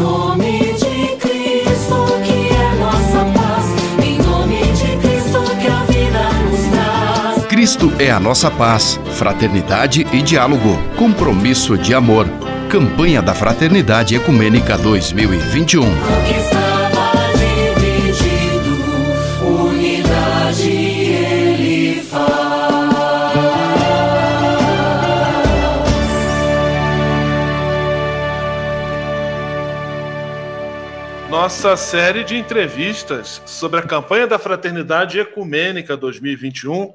nome de Cristo, que é nossa paz. Em nome de Cristo, que a vida nos traz. Cristo é a nossa paz, fraternidade e diálogo, compromisso de amor. Campanha da Fraternidade Ecumênica 2021. Nossa série de entrevistas sobre a campanha da Fraternidade Ecumênica 2021,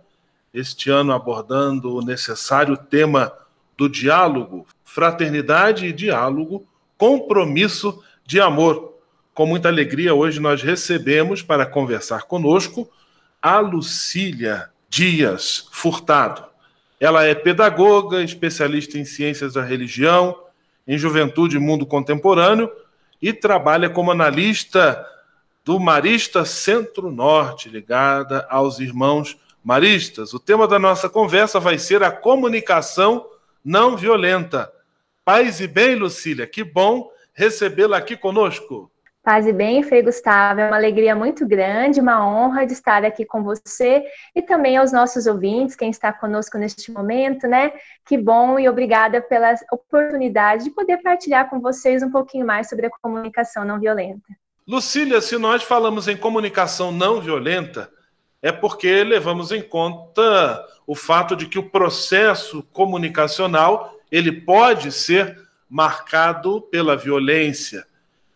este ano abordando o necessário tema do diálogo, fraternidade e diálogo, compromisso de amor. Com muita alegria, hoje nós recebemos para conversar conosco a Lucília Dias Furtado. Ela é pedagoga, especialista em ciências da religião, em juventude e mundo contemporâneo e trabalha como analista do Marista Centro-Norte, ligada aos irmãos maristas. O tema da nossa conversa vai ser a comunicação não violenta. Paz e bem, Lucília, que bom recebê-la aqui conosco. Paz e bem, Frei Gustavo, é uma alegria muito grande, uma honra de estar aqui com você e também aos nossos ouvintes, quem está conosco neste momento, né? Que bom e obrigada pela oportunidade de poder partilhar com vocês um pouquinho mais sobre a comunicação não violenta. Lucília, se nós falamos em comunicação não violenta, é porque levamos em conta o fato de que o processo comunicacional ele pode ser marcado pela violência.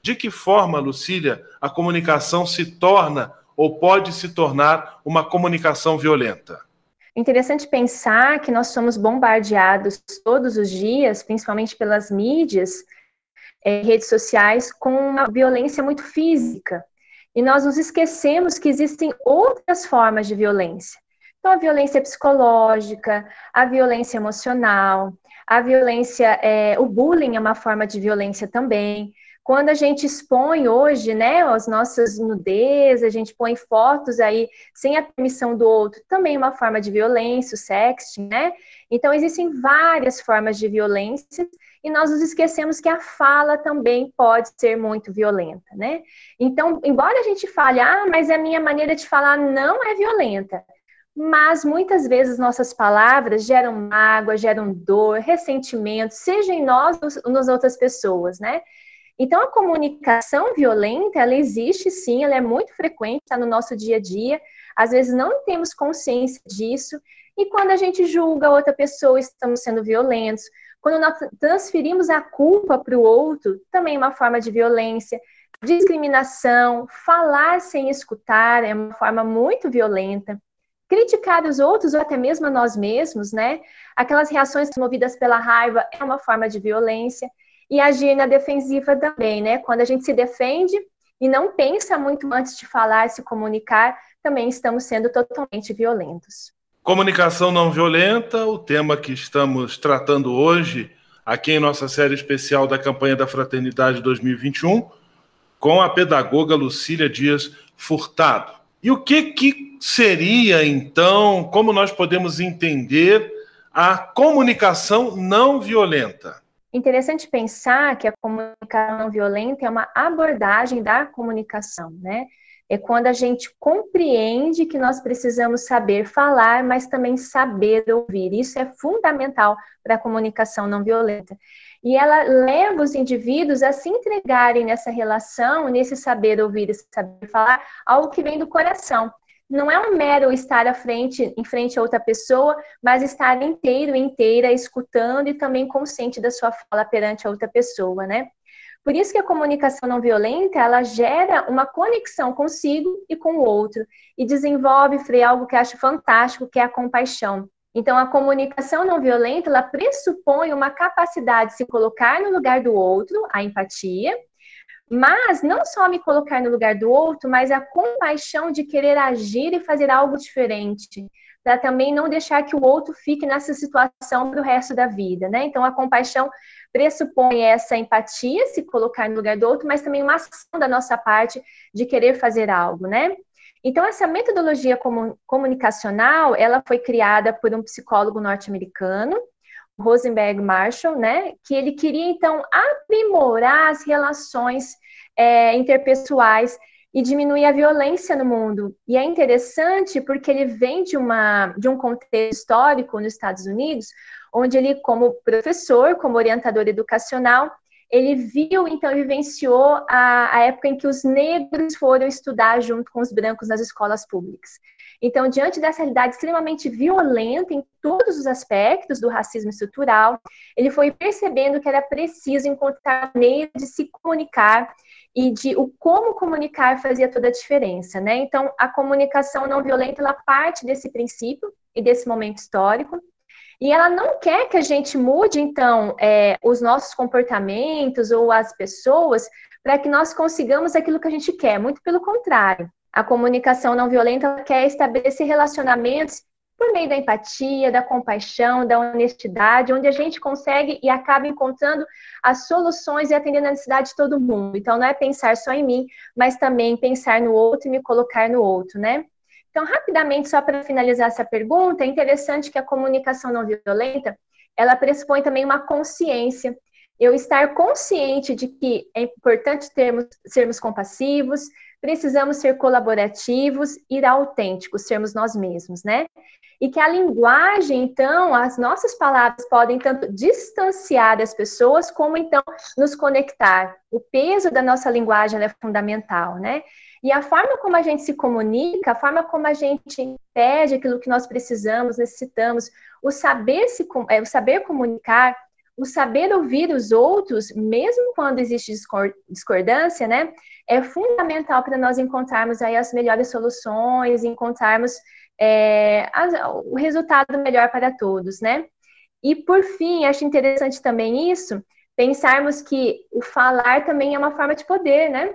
De que forma, Lucília, a comunicação se torna ou pode se tornar uma comunicação violenta? Interessante pensar que nós somos bombardeados todos os dias, principalmente pelas mídias, eh, redes sociais, com uma violência muito física. E nós nos esquecemos que existem outras formas de violência. Então, a violência psicológica, a violência emocional, a violência, é, o bullying é uma forma de violência também. Quando a gente expõe hoje, né, as nossas nudez, a gente põe fotos aí sem a permissão do outro, também uma forma de violência, o sexting, né? Então, existem várias formas de violência e nós nos esquecemos que a fala também pode ser muito violenta, né? Então, embora a gente fale, ah, mas a minha maneira de falar não é violenta, mas muitas vezes nossas palavras geram mágoa, geram dor, ressentimento, seja em nós ou nas outras pessoas, né? Então, a comunicação violenta, ela existe sim, ela é muito frequente, está no nosso dia a dia, às vezes não temos consciência disso, e quando a gente julga outra pessoa, estamos sendo violentos, quando nós transferimos a culpa para o outro, também é uma forma de violência. Discriminação, falar sem escutar é uma forma muito violenta. Criticar os outros ou até mesmo a nós mesmos, né? Aquelas reações movidas pela raiva é uma forma de violência. E agir na defensiva também, né? Quando a gente se defende e não pensa muito antes de falar, se comunicar, também estamos sendo totalmente violentos. Comunicação não violenta, o tema que estamos tratando hoje, aqui em nossa série especial da campanha da Fraternidade 2021, com a pedagoga Lucília Dias Furtado. E o que, que seria, então, como nós podemos entender a comunicação não violenta? Interessante pensar que a comunicação não violenta é uma abordagem da comunicação, né? é quando a gente compreende que nós precisamos saber falar, mas também saber ouvir. Isso é fundamental para a comunicação não violenta. E ela leva os indivíduos a se entregarem nessa relação, nesse saber ouvir e saber falar, algo que vem do coração. Não é um mero estar à frente, em frente a outra pessoa, mas estar inteiro, inteira, escutando e também consciente da sua fala perante a outra pessoa, né? Por isso que a comunicação não violenta, ela gera uma conexão consigo e com o outro e desenvolve, Frei, algo que eu acho fantástico, que é a compaixão. Então, a comunicação não violenta, ela pressupõe uma capacidade de se colocar no lugar do outro, a empatia, mas não só me colocar no lugar do outro, mas a compaixão de querer agir e fazer algo diferente, para também não deixar que o outro fique nessa situação para o resto da vida, né? Então, a compaixão pressupõe essa empatia, se colocar no lugar do outro, mas também uma ação da nossa parte de querer fazer algo, né? Então, essa metodologia comunicacional, ela foi criada por um psicólogo norte-americano, Rosenberg Marshall, né, que ele queria então aprimorar as relações é, interpessoais e diminuir a violência no mundo. E é interessante porque ele vem de, uma, de um contexto histórico nos Estados Unidos, onde ele, como professor, como orientador educacional, ele viu, então, vivenciou a, a época em que os negros foram estudar junto com os brancos nas escolas públicas. Então, diante dessa realidade extremamente violenta em todos os aspectos do racismo estrutural, ele foi percebendo que era preciso encontrar maneiras de se comunicar e de o como comunicar fazia toda a diferença, né? Então, a comunicação não violenta, ela parte desse princípio e desse momento histórico, e ela não quer que a gente mude, então, é, os nossos comportamentos ou as pessoas para que nós consigamos aquilo que a gente quer. Muito pelo contrário. A comunicação não violenta quer estabelecer relacionamentos por meio da empatia, da compaixão, da honestidade, onde a gente consegue e acaba encontrando as soluções e atendendo a necessidade de todo mundo. Então, não é pensar só em mim, mas também pensar no outro e me colocar no outro, né? Então, rapidamente, só para finalizar essa pergunta, é interessante que a comunicação não violenta, ela pressupõe também uma consciência. Eu estar consciente de que é importante termos, sermos compassivos, precisamos ser colaborativos e autênticos, sermos nós mesmos, né? E que a linguagem, então, as nossas palavras podem tanto distanciar das pessoas, como então nos conectar. O peso da nossa linguagem é fundamental, né? E a forma como a gente se comunica, a forma como a gente pede aquilo que nós precisamos, necessitamos, o saber se é, o saber comunicar, o saber ouvir os outros, mesmo quando existe discordância, né, é fundamental para nós encontrarmos aí as melhores soluções, encontrarmos é, o resultado melhor para todos, né? E por fim, acho interessante também isso, pensarmos que o falar também é uma forma de poder, né?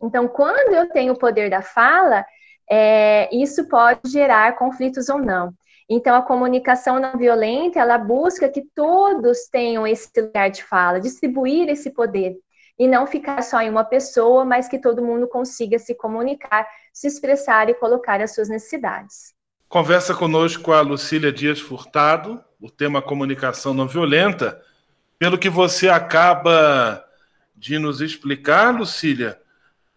Então, quando eu tenho o poder da fala, é, isso pode gerar conflitos ou não. Então, a comunicação não violenta, ela busca que todos tenham esse lugar de fala, distribuir esse poder, e não ficar só em uma pessoa, mas que todo mundo consiga se comunicar, se expressar e colocar as suas necessidades. Conversa conosco a Lucília Dias Furtado, o tema comunicação não violenta. Pelo que você acaba de nos explicar, Lucília,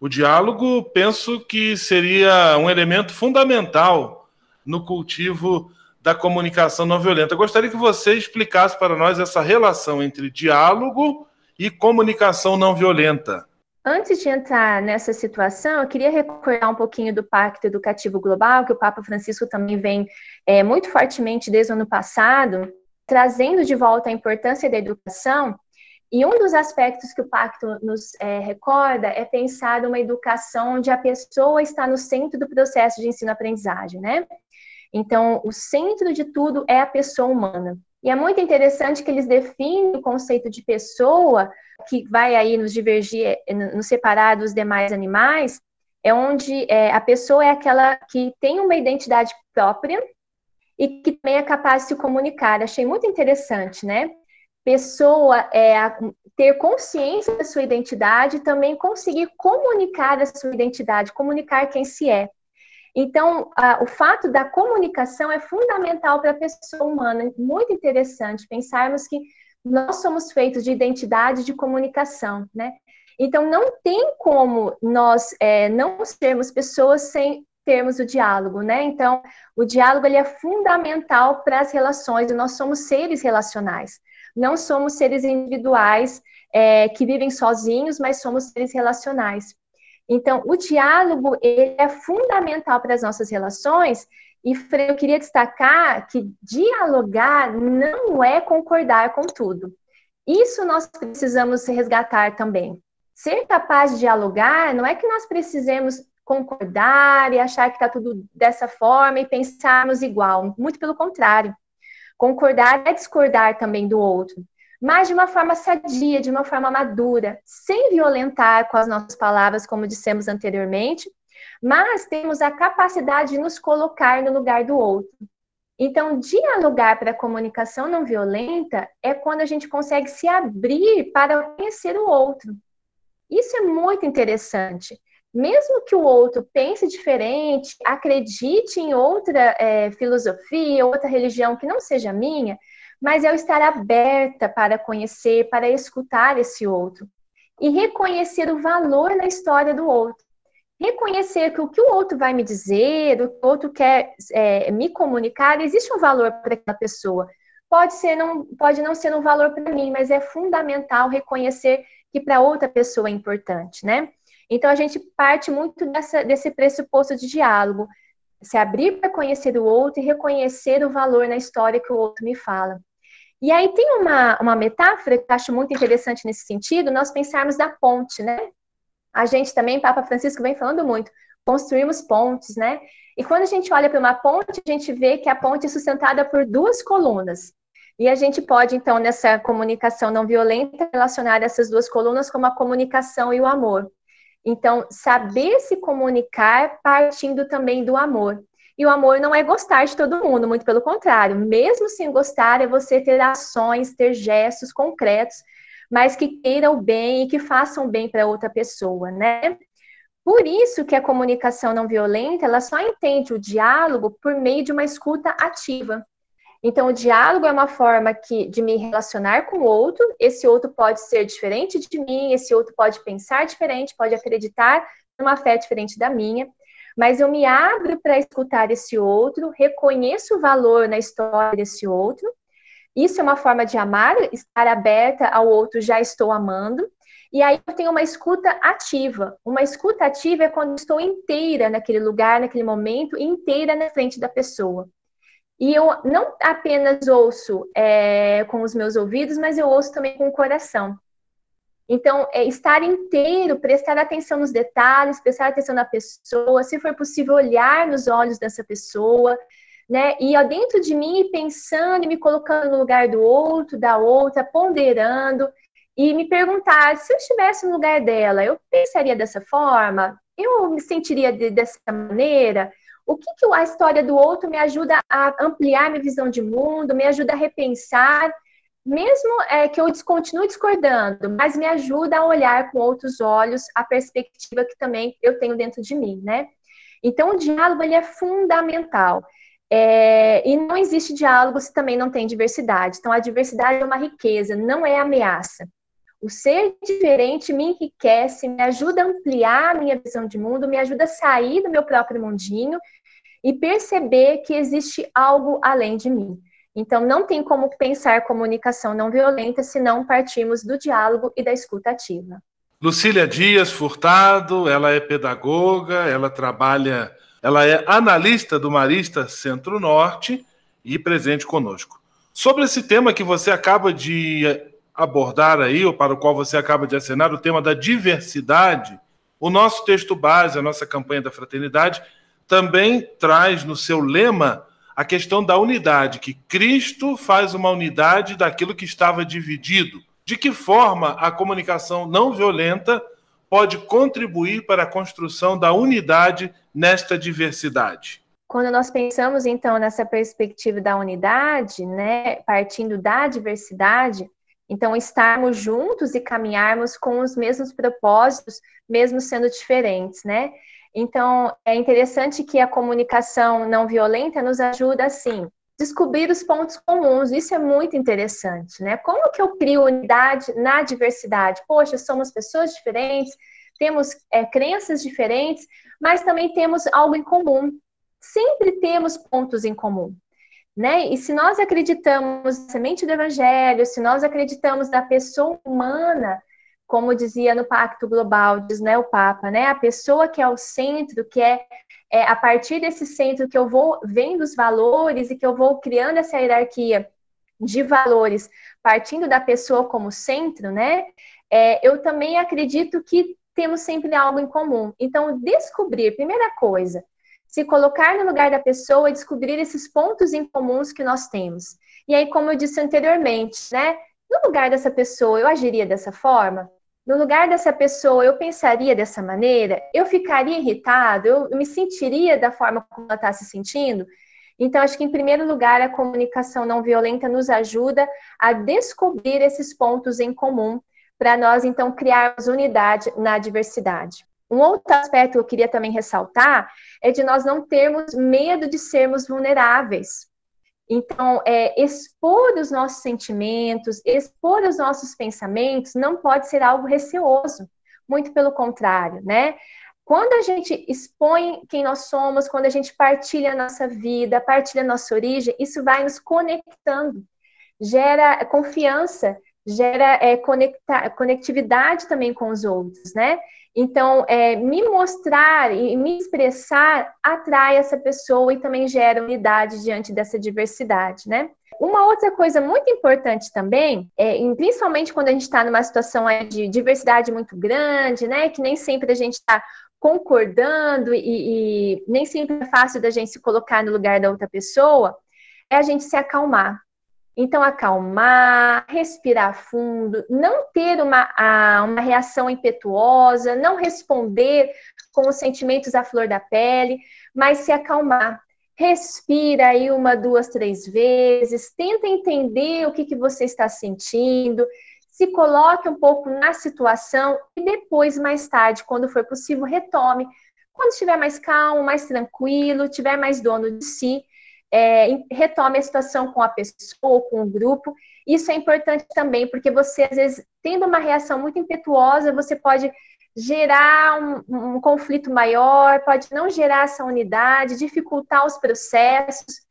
o diálogo, penso que seria um elemento fundamental no cultivo da comunicação não violenta. Gostaria que você explicasse para nós essa relação entre diálogo e comunicação não violenta. Antes de entrar nessa situação, eu queria recordar um pouquinho do Pacto Educativo Global, que o Papa Francisco também vem é, muito fortemente desde o ano passado, trazendo de volta a importância da educação e um dos aspectos que o pacto nos é, recorda é pensar numa educação onde a pessoa está no centro do processo de ensino-aprendizagem, né? Então, o centro de tudo é a pessoa humana. E é muito interessante que eles definem o conceito de pessoa, que vai aí nos divergir, nos separar dos demais animais, é onde é, a pessoa é aquela que tem uma identidade própria e que também é capaz de se comunicar. Achei muito interessante, né? pessoa é, ter consciência da sua identidade e também conseguir comunicar a sua identidade, comunicar quem se é. Então, a, o fato da comunicação é fundamental para a pessoa humana. Muito interessante pensarmos que nós somos feitos de identidade de comunicação, né? Então, não tem como nós é, não sermos pessoas sem termos o diálogo, né? Então, o diálogo ele é fundamental para as relações, nós somos seres relacionais não somos seres individuais é, que vivem sozinhos, mas somos seres relacionais. Então, o diálogo ele é fundamental para as nossas relações. E eu queria destacar que dialogar não é concordar com tudo. Isso nós precisamos resgatar também. Ser capaz de dialogar não é que nós precisemos concordar e achar que está tudo dessa forma e pensarmos igual. Muito pelo contrário. Concordar é discordar também do outro, mas de uma forma sadia, de uma forma madura, sem violentar com as nossas palavras, como dissemos anteriormente, mas temos a capacidade de nos colocar no lugar do outro. Então, dialogar para a comunicação não violenta é quando a gente consegue se abrir para conhecer o outro. Isso é muito interessante mesmo que o outro pense diferente, acredite em outra é, filosofia, outra religião que não seja minha, mas é eu estar aberta para conhecer, para escutar esse outro e reconhecer o valor na história do outro. Reconhecer que o que o outro vai me dizer, o que o outro quer é, me comunicar, existe um valor para aquela pessoa. Pode ser não, pode não ser um valor para mim, mas é fundamental reconhecer que para outra pessoa é importante, né? Então a gente parte muito dessa, desse pressuposto de diálogo, se abrir para conhecer o outro e reconhecer o valor na história que o outro me fala. E aí tem uma, uma metáfora que eu acho muito interessante nesse sentido, nós pensarmos da ponte, né? A gente também, Papa Francisco vem falando muito, construímos pontes, né? E quando a gente olha para uma ponte, a gente vê que a ponte é sustentada por duas colunas. E a gente pode, então, nessa comunicação não violenta, relacionar essas duas colunas como a comunicação e o amor. Então, saber se comunicar partindo também do amor. E o amor não é gostar de todo mundo, muito pelo contrário. Mesmo sem gostar, é você ter ações, ter gestos concretos, mas que queiram o bem e que façam bem para outra pessoa, né? Por isso que a comunicação não violenta, ela só entende o diálogo por meio de uma escuta ativa. Então, o diálogo é uma forma que, de me relacionar com o outro. Esse outro pode ser diferente de mim, esse outro pode pensar diferente, pode acreditar numa fé diferente da minha. Mas eu me abro para escutar esse outro, reconheço o valor na história desse outro. Isso é uma forma de amar, estar aberta ao outro, já estou amando. E aí eu tenho uma escuta ativa. Uma escuta ativa é quando estou inteira naquele lugar, naquele momento, inteira na frente da pessoa. E eu não apenas ouço é, com os meus ouvidos, mas eu ouço também com o coração. Então, é estar inteiro, prestar atenção nos detalhes, prestar atenção na pessoa, se for possível, olhar nos olhos dessa pessoa, né? E ó, dentro de mim, pensando e me colocando no lugar do outro, da outra, ponderando, e me perguntar: se eu estivesse no lugar dela, eu pensaria dessa forma? Eu me sentiria de, dessa maneira? O que, que a história do outro me ajuda a ampliar minha visão de mundo, me ajuda a repensar, mesmo é, que eu continue discordando, mas me ajuda a olhar com outros olhos a perspectiva que também eu tenho dentro de mim, né? Então, o diálogo ele é fundamental. É, e não existe diálogo se também não tem diversidade. Então, a diversidade é uma riqueza, não é ameaça. O ser diferente me enriquece, me ajuda a ampliar a minha visão de mundo, me ajuda a sair do meu próprio mundinho e perceber que existe algo além de mim. Então, não tem como pensar comunicação não violenta se não partirmos do diálogo e da escuta ativa. Lucília Dias Furtado, ela é pedagoga, ela trabalha, ela é analista do Marista Centro-Norte e presente conosco. Sobre esse tema que você acaba de abordar aí, ou para o qual você acaba de assinar, o tema da diversidade, o nosso texto base, a nossa campanha da fraternidade, também traz no seu lema a questão da unidade, que Cristo faz uma unidade daquilo que estava dividido. De que forma a comunicação não violenta pode contribuir para a construção da unidade nesta diversidade? Quando nós pensamos então nessa perspectiva da unidade, né, partindo da diversidade, então, estarmos juntos e caminharmos com os mesmos propósitos, mesmo sendo diferentes, né? Então, é interessante que a comunicação não violenta nos ajuda, assim, descobrir os pontos comuns. Isso é muito interessante, né? Como que eu crio unidade na diversidade? Poxa, somos pessoas diferentes, temos é, crenças diferentes, mas também temos algo em comum. Sempre temos pontos em comum. Né? E se nós acreditamos na semente do evangelho, se nós acreditamos na pessoa humana, como dizia no Pacto Global, diz né, o Papa, né? A pessoa que é o centro, que é, é a partir desse centro que eu vou vendo os valores e que eu vou criando essa hierarquia de valores, partindo da pessoa como centro, né? É, eu também acredito que temos sempre algo em comum. Então, descobrir, primeira coisa, se colocar no lugar da pessoa e descobrir esses pontos em comuns que nós temos. E aí, como eu disse anteriormente, né? No lugar dessa pessoa, eu agiria dessa forma? No lugar dessa pessoa, eu pensaria dessa maneira? Eu ficaria irritado? Eu me sentiria da forma como ela está se sentindo? Então, acho que, em primeiro lugar, a comunicação não violenta nos ajuda a descobrir esses pontos em comum para nós, então, criarmos unidade na diversidade. Um outro aspecto que eu queria também ressaltar é de nós não termos medo de sermos vulneráveis. Então, é, expor os nossos sentimentos, expor os nossos pensamentos, não pode ser algo receoso. Muito pelo contrário, né? Quando a gente expõe quem nós somos, quando a gente partilha a nossa vida, partilha a nossa origem, isso vai nos conectando, gera confiança, gera é, conecta, conectividade também com os outros, né? Então, é, me mostrar e me expressar atrai essa pessoa e também gera unidade diante dessa diversidade, né? Uma outra coisa muito importante também, é, principalmente quando a gente está numa situação de diversidade muito grande, né? Que nem sempre a gente está concordando e, e nem sempre é fácil da gente se colocar no lugar da outra pessoa, é a gente se acalmar. Então, acalmar, respirar fundo, não ter uma, uma reação impetuosa, não responder com os sentimentos à flor da pele, mas se acalmar. Respira aí uma, duas, três vezes, tenta entender o que, que você está sentindo, se coloque um pouco na situação e depois, mais tarde, quando for possível, retome. Quando estiver mais calmo, mais tranquilo, tiver mais dono de si, é, retome a situação com a pessoa, com o grupo. Isso é importante também, porque você, às vezes, tendo uma reação muito impetuosa, você pode gerar um, um conflito maior, pode não gerar essa unidade, dificultar os processos.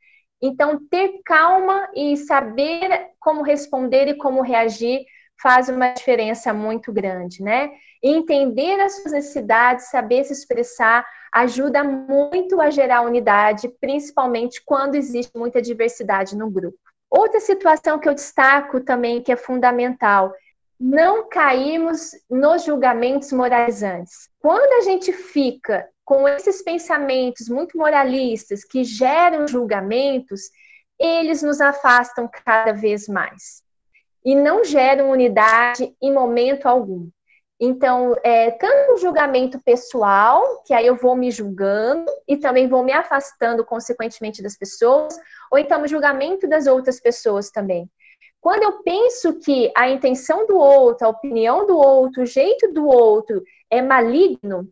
Então, ter calma e saber como responder e como reagir faz uma diferença muito grande, né? entender as suas necessidades, saber se expressar, ajuda muito a gerar unidade, principalmente quando existe muita diversidade no grupo. Outra situação que eu destaco também, que é fundamental, não cairmos nos julgamentos moralizantes. Quando a gente fica com esses pensamentos muito moralistas que geram julgamentos, eles nos afastam cada vez mais e não geram unidade em momento algum. Então, é, tanto o julgamento pessoal, que aí eu vou me julgando e também vou me afastando, consequentemente, das pessoas, ou então o julgamento das outras pessoas também. Quando eu penso que a intenção do outro, a opinião do outro, o jeito do outro é maligno,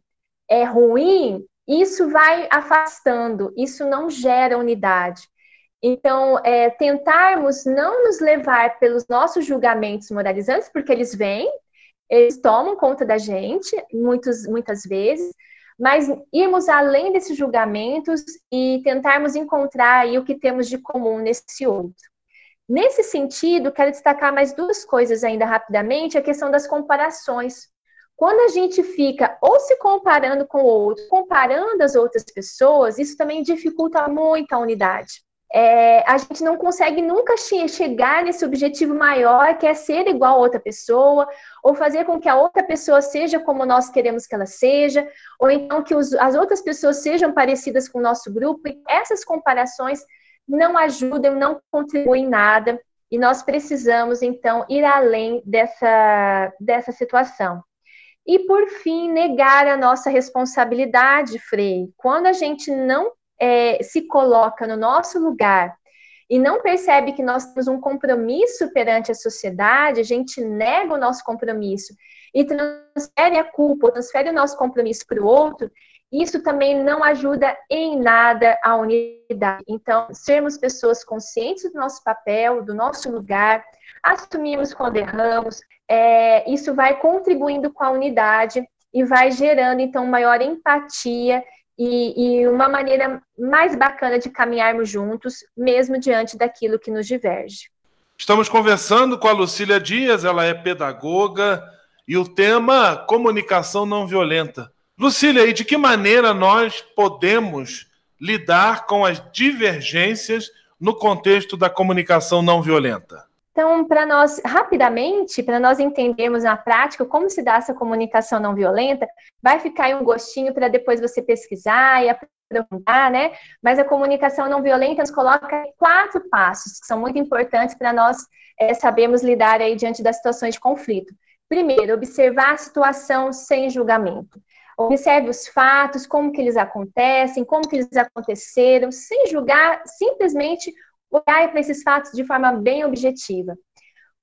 é ruim, isso vai afastando, isso não gera unidade. Então, é, tentarmos não nos levar pelos nossos julgamentos moralizantes, porque eles vêm, eles tomam conta da gente, muitos, muitas vezes, mas irmos além desses julgamentos e tentarmos encontrar aí o que temos de comum nesse outro. Nesse sentido, quero destacar mais duas coisas ainda rapidamente, a questão das comparações. Quando a gente fica ou se comparando com o outro, comparando as outras pessoas, isso também dificulta muito a unidade é, a gente não consegue nunca che chegar nesse objetivo maior, que é ser igual a outra pessoa, ou fazer com que a outra pessoa seja como nós queremos que ela seja, ou então que os, as outras pessoas sejam parecidas com o nosso grupo. E essas comparações não ajudam, não contribuem nada, e nós precisamos, então, ir além dessa, dessa situação. E, por fim, negar a nossa responsabilidade, Frei. Quando a gente não é, se coloca no nosso lugar e não percebe que nós temos um compromisso perante a sociedade, a gente nega o nosso compromisso e transfere a culpa, transfere o nosso compromisso para o outro, isso também não ajuda em nada a unidade. Então, sermos pessoas conscientes do nosso papel, do nosso lugar, assumirmos quando erramos, é, isso vai contribuindo com a unidade e vai gerando, então, maior empatia e, e, uma maneira mais bacana de caminharmos juntos, mesmo diante daquilo que nos diverge. Estamos conversando com a Lucília Dias, ela é pedagoga, e o tema comunicação não violenta. Lucília, e de que maneira nós podemos lidar com as divergências no contexto da comunicação não violenta? Então, para nós, rapidamente, para nós entendermos na prática como se dá essa comunicação não violenta, vai ficar aí um gostinho para depois você pesquisar e aprofundar, né? Mas a comunicação não violenta nos coloca quatro passos que são muito importantes para nós é, sabermos lidar aí diante das situações de conflito. Primeiro, observar a situação sem julgamento. Observe os fatos, como que eles acontecem, como que eles aconteceram, sem julgar, simplesmente olhar para esses fatos de forma bem objetiva.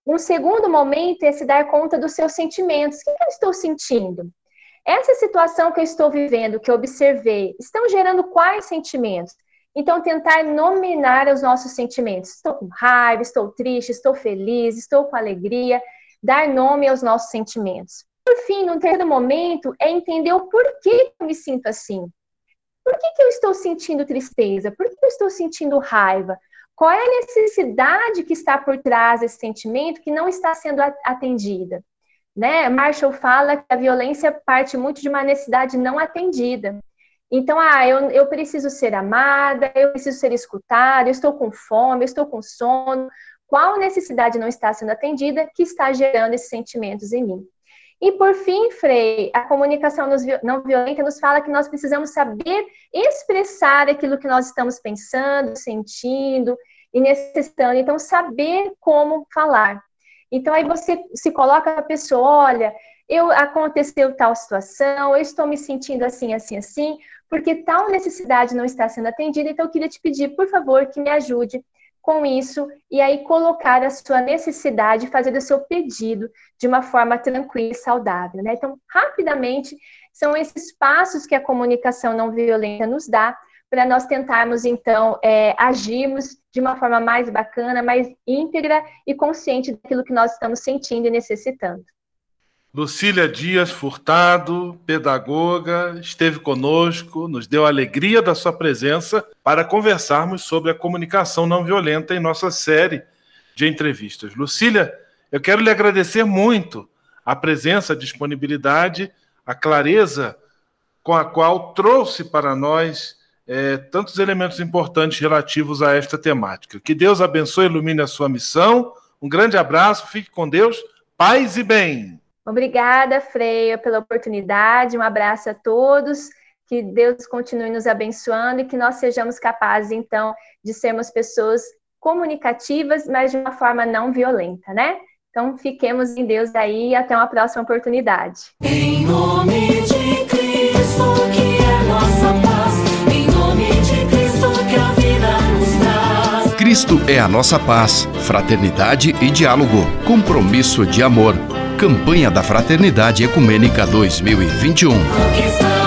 Um segundo momento é se dar conta dos seus sentimentos. O que eu estou sentindo? Essa situação que eu estou vivendo, que eu observei, estão gerando quais sentimentos? Então, tentar nominar os nossos sentimentos. Estou com raiva, estou triste, estou feliz, estou com alegria. Dar nome aos nossos sentimentos. Por fim, no terceiro momento, é entender o porquê eu me sinto assim. Por que, que eu estou sentindo tristeza? Por que eu estou sentindo raiva? Qual é a necessidade que está por trás desse sentimento que não está sendo atendida? Né? Marshall fala que a violência parte muito de uma necessidade não atendida. Então, ah, eu, eu preciso ser amada, eu preciso ser escutada, eu estou com fome, eu estou com sono. Qual necessidade não está sendo atendida que está gerando esses sentimentos em mim? E por fim, Frei, a comunicação não violenta nos fala que nós precisamos saber expressar aquilo que nós estamos pensando, sentindo e necessitando. Então, saber como falar. Então aí você se coloca a pessoa, olha, eu aconteceu tal situação, eu estou me sentindo assim, assim, assim, porque tal necessidade não está sendo atendida, então eu queria te pedir, por favor, que me ajude com isso e aí colocar a sua necessidade, fazer o seu pedido de uma forma tranquila e saudável, né? Então, rapidamente, são esses passos que a comunicação não violenta nos dá para nós tentarmos, então, é, agirmos de uma forma mais bacana, mais íntegra e consciente daquilo que nós estamos sentindo e necessitando. Lucília Dias Furtado, pedagoga, esteve conosco, nos deu a alegria da sua presença para conversarmos sobre a comunicação não violenta em nossa série de entrevistas. Lucília, eu quero lhe agradecer muito a presença, a disponibilidade, a clareza com a qual trouxe para nós é, tantos elementos importantes relativos a esta temática. Que Deus abençoe e ilumine a sua missão. Um grande abraço, fique com Deus, paz e bem. Obrigada, Freia, pela oportunidade. Um abraço a todos. Que Deus continue nos abençoando e que nós sejamos capazes, então, de sermos pessoas comunicativas, mas de uma forma não violenta, né? Então, fiquemos em Deus aí e até uma próxima oportunidade. Em nome de Cristo, Cristo é a nossa paz, fraternidade e diálogo, compromisso de amor. Campanha da Fraternidade Ecumênica 2021.